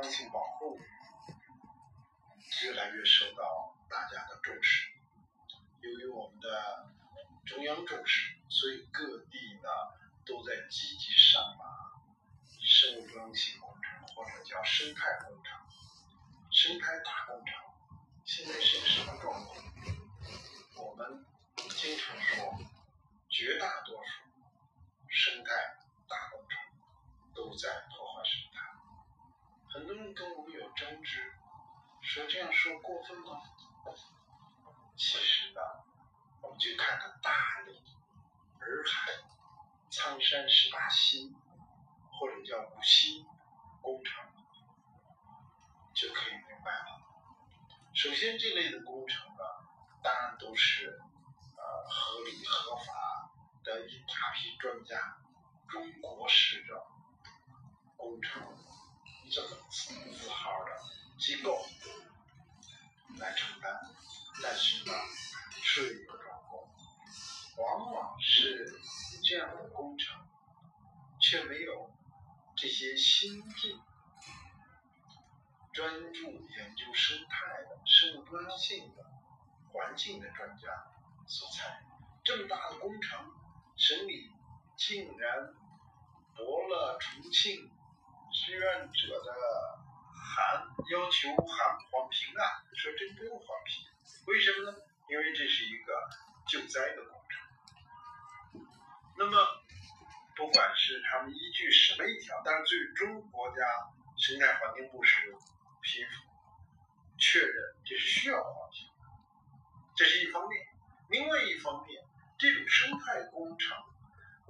多样性保护越来越受到大家的重视。由于我们的中央重视，所以各地呢都在积极上马生物多样性工程，或者叫生态工程、生态大工程。现在是个什么状况？我们经常说，绝大多数生态大工程都在破坏生态。很多人跟我们有争执，说这样说过分吗？其实呢，我们就看看大理、洱海、苍山十八溪，或者叫五溪工程，就可以明白了。首先，这类的工程呢，当然都是呃合理合法的一大批专家、中国式的工程这么字号的机构来承担。但是呢，是一个状况，往往是这样的工程，却没有这些新进、专注研究生态的、生物多样性的、环境的专家所参与。这么大的工程，省里竟然驳了重庆志愿者的函，要求函黄评啊，说这不用黄评。为什么呢？因为这是一个救灾的工程。那么，不管是他们依据什么一条，但是最终国家生态环境部是批复确认这是需要黄评，这是一方面。另外一方面，这种生态工程，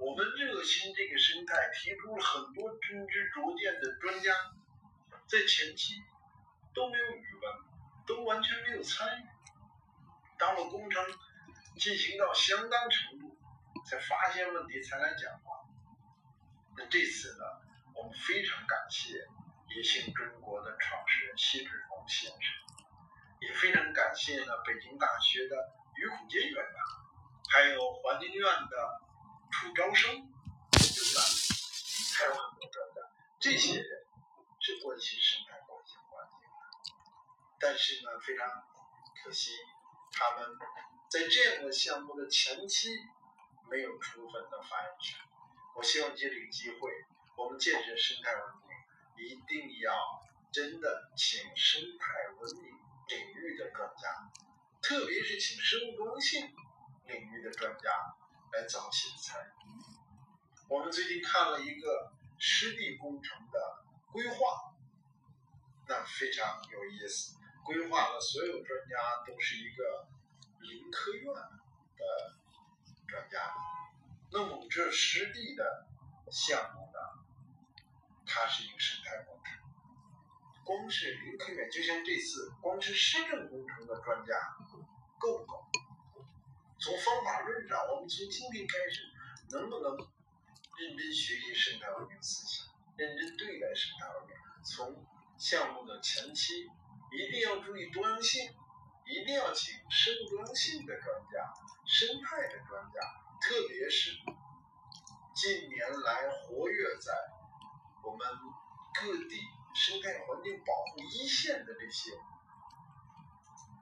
我们热心这个生态，提出了很多真知灼见的专家，在前期都没有语文，都完全没有参与。当了工程进行到相当程度，才发现问题才来讲话。那这次呢，我们非常感谢野性中国的创始人谢志峰先生，也非常感谢呢北京大学的于孔杰院长，还有环境院的楚招生研究员，还有很多专家，这些人是关心生态、关心环境的。但是呢，非常可惜。他们在这样的项目的前期没有充分的发言权。我希望借这个机会，我们建设生态文明一定要真的请生态文明领域的专家，特别是请生物多样性领域的专家来早期的参与。我们最近看了一个湿地工程的规划，那非常有意思。规划了所有专家都是一个林科院的专家，那我们这湿地的项目呢，它是一个生态工程。光是林科院，就像这次光是市政工程的专家够不够？从方法论上，我们从今天开始，能不能认真学习生态文明思想，认真对待生态文明？从项目的前期。一定要注意多样性，一定要请生物多样性的专家、生态的专家，特别是近年来活跃在我们各地生态环境保护一线的这些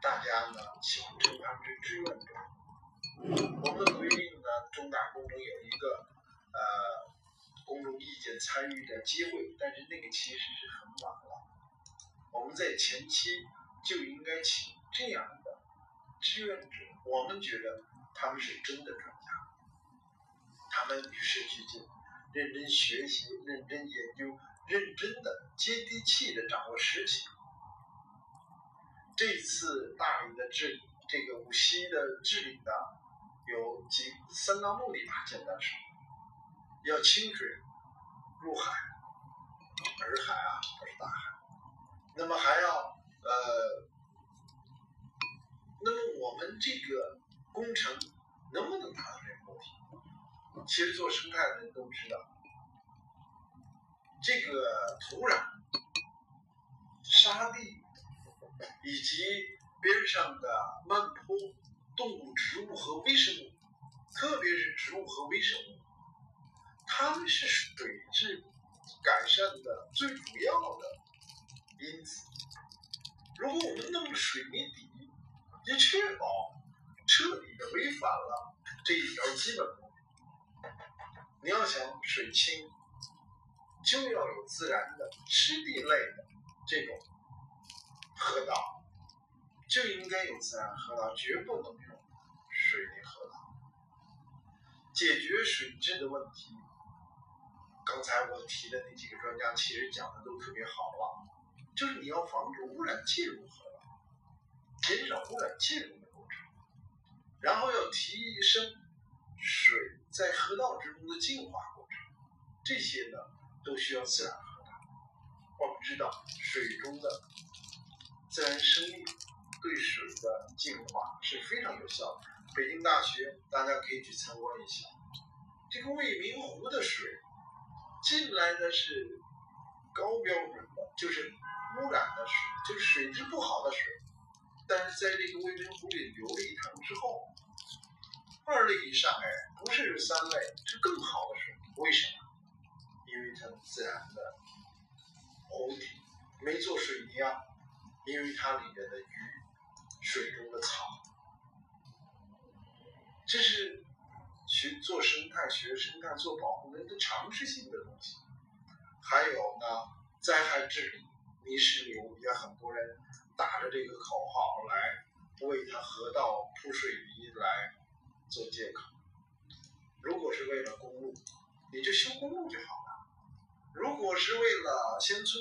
大家呢，喜欢称他们是志愿者。我们的规定呢，重大工程有一个呃公众意见参与的机会，但是那个其实是很晚了。我们在前期就应该请这样的志愿者，我们觉得他们是真的专家，他们与时俱进，认真学习，认真研究，认真的接地气的掌握实情。这次大理的治理，这个无锡的治理呢，有几三大目的吧，简单说，要清水入海，洱海啊，不是大海。那么还要呃，那么我们这个工程能不能达到这个目的？其实做生态的人都知道，这个土壤、沙地以及边上的漫坡、动物、植物和微生物，特别是植物和微生物，它们是水质改善的最主要的。因此，如果我们弄水泥底，就确保彻底的违反了这一条基本。你要想水清，就要有自然的湿地类的这种河道，就应该有自然河道，绝不能水泥河道。解决水质的问题，刚才我提的那几个专家其实讲的都特别好了，就是你要防止污染进入河道，减少污染进入的过程，然后要提升水在河道之中的净化过程，这些呢都需要自然河道。我们知道水中的自然生命对水的净化是非常有效的。北京大学，大家可以去参观一下。这个未名湖的水进来的是高标准的，就是污染的水，就是水质不好的水。但是在这个未名湖里流了一趟之后，二类以上，哎，不是三类，是更好的水。为什么？因为它自然的湖底没做水泥啊，因为它里面的鱼、水中的草。这是学做生态学、生态做保护人的常识性的东西。还有呢，灾害治理、泥石流也很多人打着这个口号来为它河道铺水泥来做借口。如果是为了公路，你就修公路就好了；如果是为了乡村，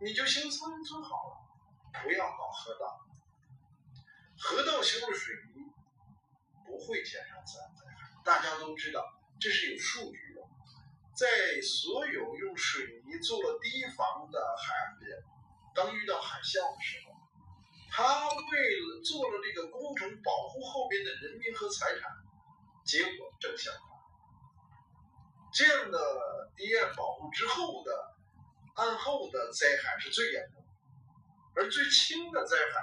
你就修村村好了，不要搞河道。河道修了水。不会减少自然灾害，大家都知道，这是有数据的。在所有用水泥做了堤防的海岸边，当遇到海啸的时候，他为了做了这个工程，保护后边的人民和财产，结果正相反。这样的堤岸保护之后的岸后的灾害是最严重，而最轻的灾害，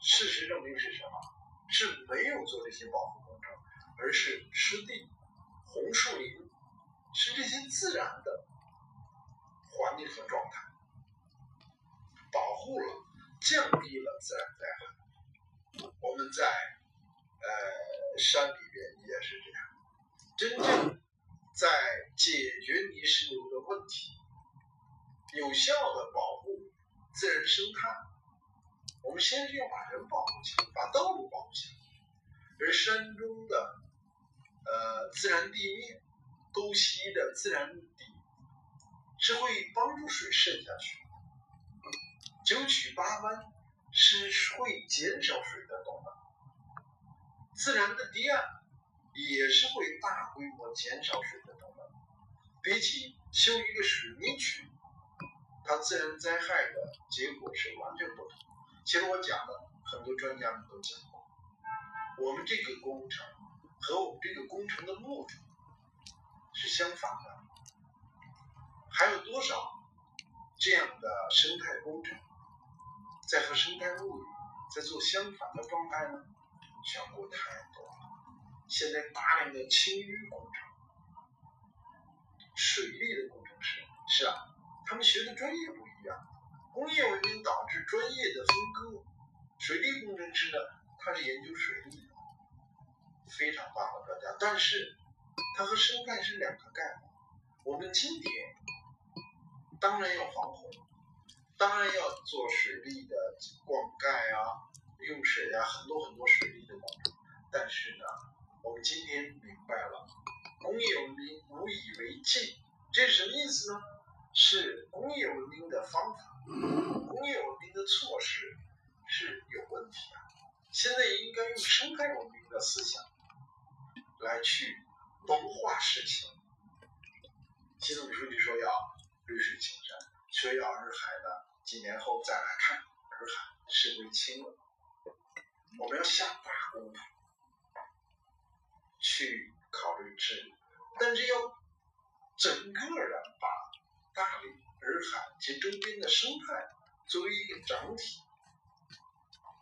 事实证明是什么？是没有做这些保护工程，而是湿地、红树林，是这些自然的环境和状态，保护了、降低了自然灾害。我们在呃山里边也是这样，真正在解决泥石流的问题，有效的保护自然生态。我们先是要把人保护起来，把道路保护起来，而山中的呃自然地面、沟溪的自然底是会帮助水渗下去，九曲八弯是会减少水的动能，自然的堤岸也是会大规模减少水的动能，比起修一个水泥渠，它自然灾害的结果是完全不同。其实我讲的很多专家们都讲过，我们这个工程和我们这个工程的目的是相反的。还有多少这样的生态工程在和生态物理在做相反的状态呢？全国太多了。现在大量的清淤工程、水利的工程师是啊，他们学的专业不一样。工业文明导致专业的分割，水利工程师呢，他是研究水利的，非常棒的专家，但是他和生态是两个概念。我们今天当然要防洪，当然要做水利的灌溉啊、用水啊，很多很多水利的工程。但是呢，我们今天明白了，工业文明无以为继，这是什么意思呢？是工业文明的方法。工业文明的措施是有问题的，现在应该用生态文明的思想来去谋划事情。习总书记说要绿水青山，说要洱海呢，几年后再来看洱海是归清了。我们要下大功夫去考虑治理，但是要整个的把大理。洱海及周边的生态作为一个整体，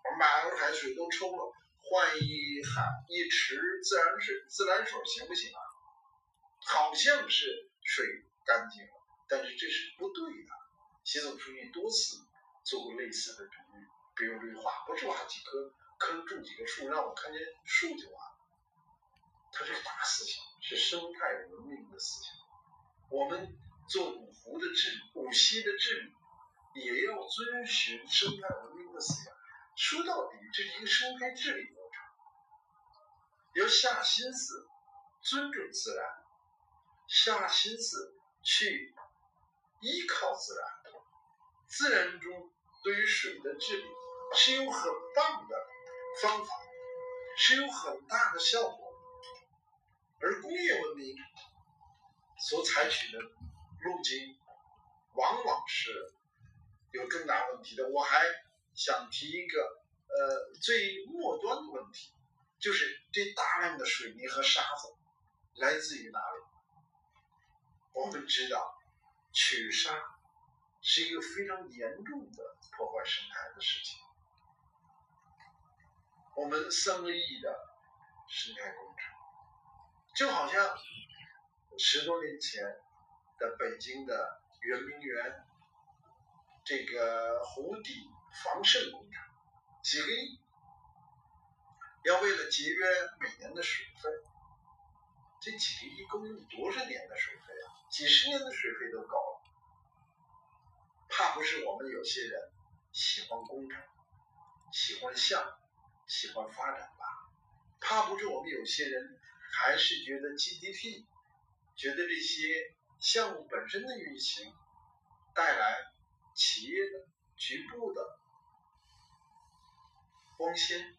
我们把洱海水都抽了，换一海一池自然水自来水行不行啊？好像是水干净了，但是这是不对的。习总书记多次做过类似的比喻，比如绿化，不是挖几棵坑种几棵树，让我看见树就完了。它是大思想，是生态文明的思想。我们做五湖的治理、五溪的治理，也要遵循生态文明的思想。说到底，这是一个生态治理过程，要下心思尊重自然，下心思去依靠自然。自然中对于水的治理是有很棒的方法，是有很大的效果。而工业文明所采取的路径，往往是有更大问题的。我还想提一个呃最末端的问题，就是这大量的水泥和沙子来自于哪里？我们知道，取沙是一个非常严重的破坏生态的事情。我们三个亿的生态工程。就好像十多年前的北京的圆明园这个湖底防渗工程，几个亿，要为了节约每年的水费，这几个亿够用多少年的水费啊？几十年的水费都够了，怕不是我们有些人喜欢工程，喜欢项目，喜欢发展吧？怕不是我们有些人。还是觉得 GDP，觉得这些项目本身的运行带来企业的局部的光鲜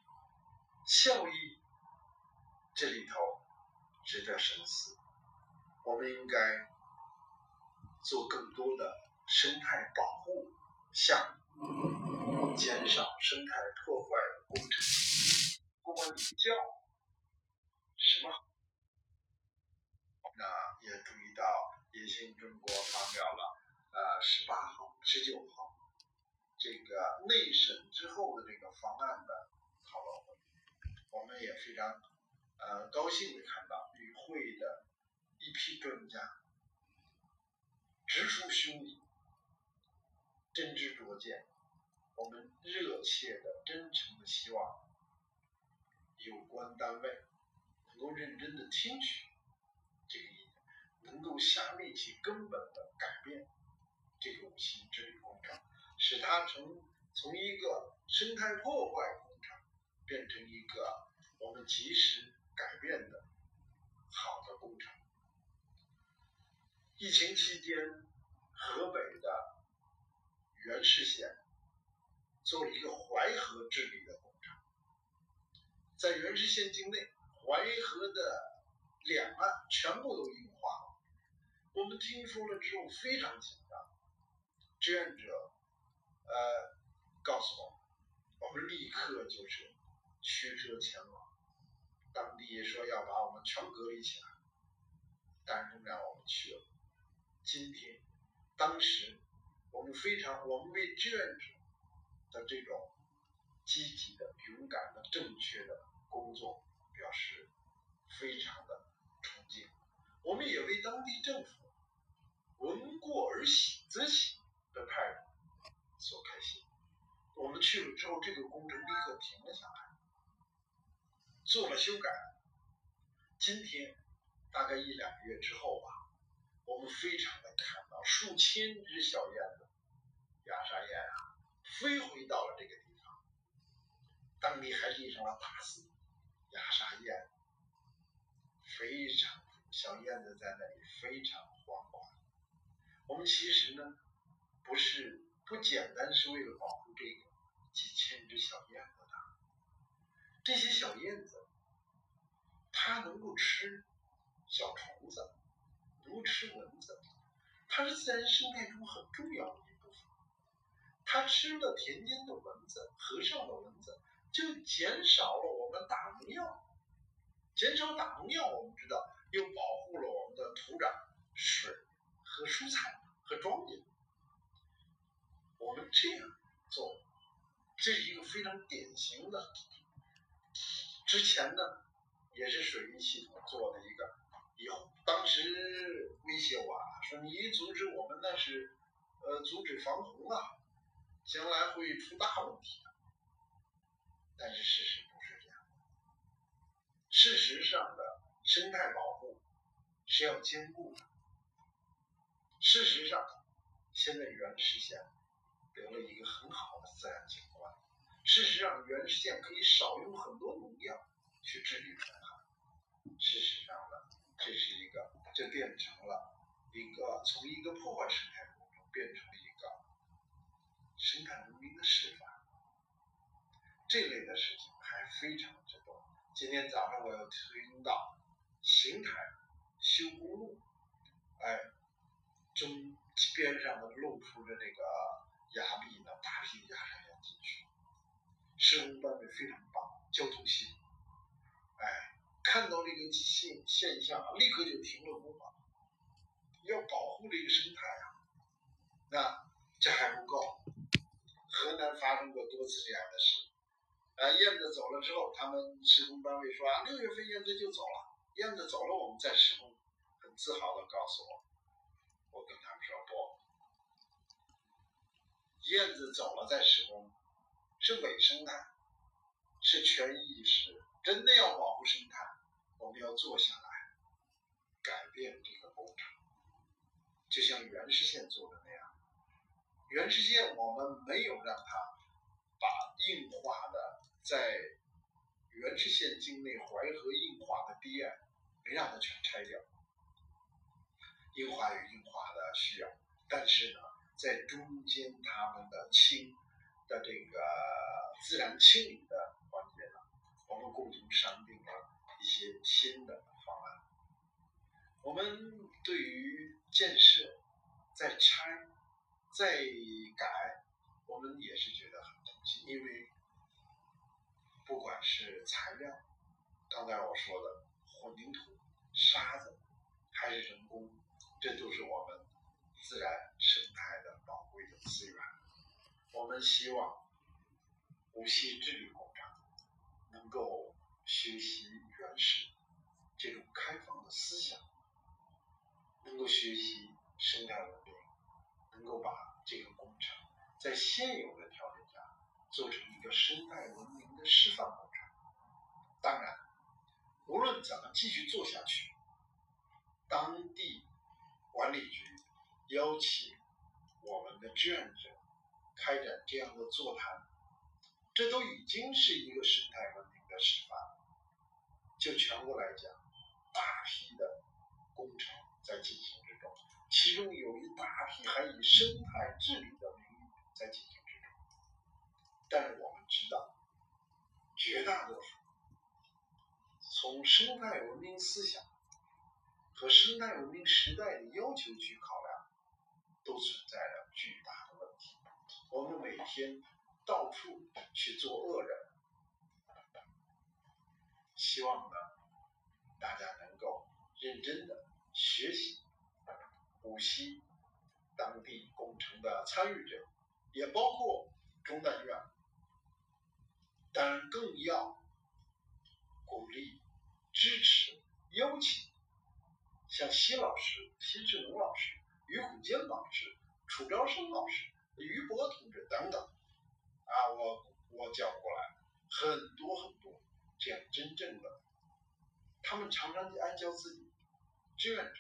效益，这里头值得深思。我们应该做更多的生态保护项目，减少生态破坏的工程。不管你叫什么？那也注意到，新中国发表了呃十八号、十九号这个内审之后的这个方案的讨论会，我们也非常呃高兴的看到与会的一批专家直抒胸臆、真知灼见，我们热切的、真诚的希望有关单位能够认真的听取。下力气根本的改变这个五溪治理工程，使它从从一个生态破坏工程变成一个我们及时改变的好的工程。疫情期间，河北的原氏县做了一个淮河治理的工程，在原氏县境内，淮河的两岸全部都硬化了。我们听说了之后非常紧张，志愿者呃告诉我们，我们立刻就是驱车前往，当地说要把我们全隔离起来，但仍然我们去了。今天，当时我们非常，我们为志愿者的这种积极的、勇敢的、正确的工作表示非常的，我们也为当地政府。闻过而喜则喜的态度所开心。我们去了之后，这个工程立刻停了下来，做了修改。今天大概一两个月之后吧，我们非常的看到数千只小燕子，雅沙燕啊，飞回到了这个地方。当地还立上了大字“雅沙燕”，非常小燕子在那里非常欢快。我们其实呢，不是不简单是为了保护这个几千只小燕子的。这些小燕子，它能够吃小虫子，不吃蚊子，它是自然生态中很重要的一部分。它吃了田间的蚊子、河上的蚊子，就减少了我们打农药。减少打农药，我们知道又保护了我们的土壤、水和蔬菜。和庄稼，我们这样做，这是一个非常典型的。之前呢，也是水利系统做的一个，以后当时威胁我啊，说你一阻止我们那是呃阻止防洪啊，将来会出大问题。但是事实不是这样，事实上的生态保护是要兼顾的。事实上，现在原始县得了一个很好的自然景观。事实上，原始县可以少用很多农药去治理干旱。事实上呢，这是一个，这变成了一个从一个破坏生态过程变成了一个生态文明的示范。这类的事情还非常之多。今天早上我又听到邢台修公路，哎。中边上的露出的那个崖壁呢，大批崖山要进去，施工单位非常棒，交通系，哎，看到这个现现象，立刻就停了工了，要保护这个生态啊。那这还不够，河南发生过多次这样的事，啊，燕子走了之后，他们施工单位说啊，六月份燕子就走了，燕子走了，我们再施工，很自豪的告诉我。我跟他们说不，燕子走了再施工，是伪生态，是权益意识。真的要保护生态，我们要坐下来改变这个工程，就像原始县做的那样。原始县我们没有让它把硬化的在原始县境内淮河硬化的堤岸，没让它全拆掉。硬化有硬化的需要，但是呢，在中间他们的清的这个自然清理的环节呢，我们共同商定了一些新的方案。我们对于建设再拆再改，我们也是觉得很痛心，因为不管是材料，刚才我说的混凝土、沙子，还是人工。这都是我们自然生态的宝贵的资源。我们希望无锡治理工程能够学习原始这种开放的思想，能够学习生态文明，能够把这个工程在现有的条件做成一个生态文明的示范工程。当然，无论怎么继续做下去，当地。管理局邀请我们的志愿者开展这样的座谈，这都已经是一个生态文明的示范。就全国来讲，大批的工程在进行之中，其中有一大批还以生态治理的名义在进行。但是我们知道，绝大多数从生态文明思想。和生态文明时代的要求去考量，都存在着巨大的问题。我们每天到处去做恶人，希望呢大家能够认真的学习无锡当地工程的参与者，也包括中南院，当然更要鼓励、支持、邀请。像奚老师、奚志农老师、于虎坚老师、楚昭生老师、于博同志等等，啊，我我叫过来很多很多这样真正的，他们常常就爱叫自己志愿者，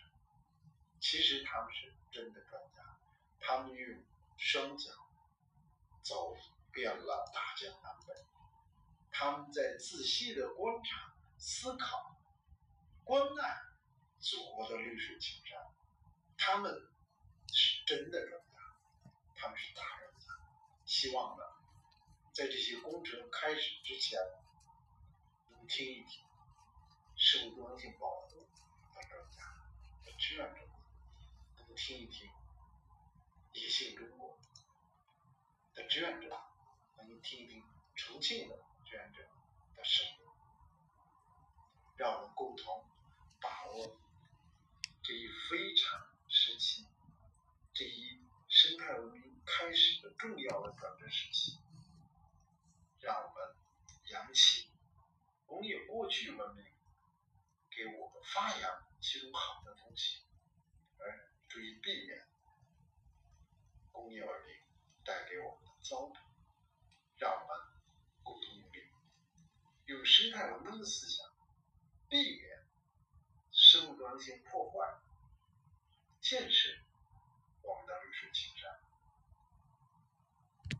其实他们是真的专家，他们用双脚走遍了大江南北，他们在仔细的观察、思考、关爱。祖国的绿水青山，他们是真的专家，他们是大专家。希望呢，在这些工程开始之前，能听一听生物多样性保护的专家的志愿者，能听一听野性中国的志愿者，能听一听重庆的志愿者的声音，让我们共同把握。这一非常时期，这一生态文明开始的重要的转折时期，让我们扬起工业过去文明给我们发扬其中好的东西，而注意避免工业文明带给我们的糟粕，让我们，有生态文明的思想，避免生物多样性破坏，建设。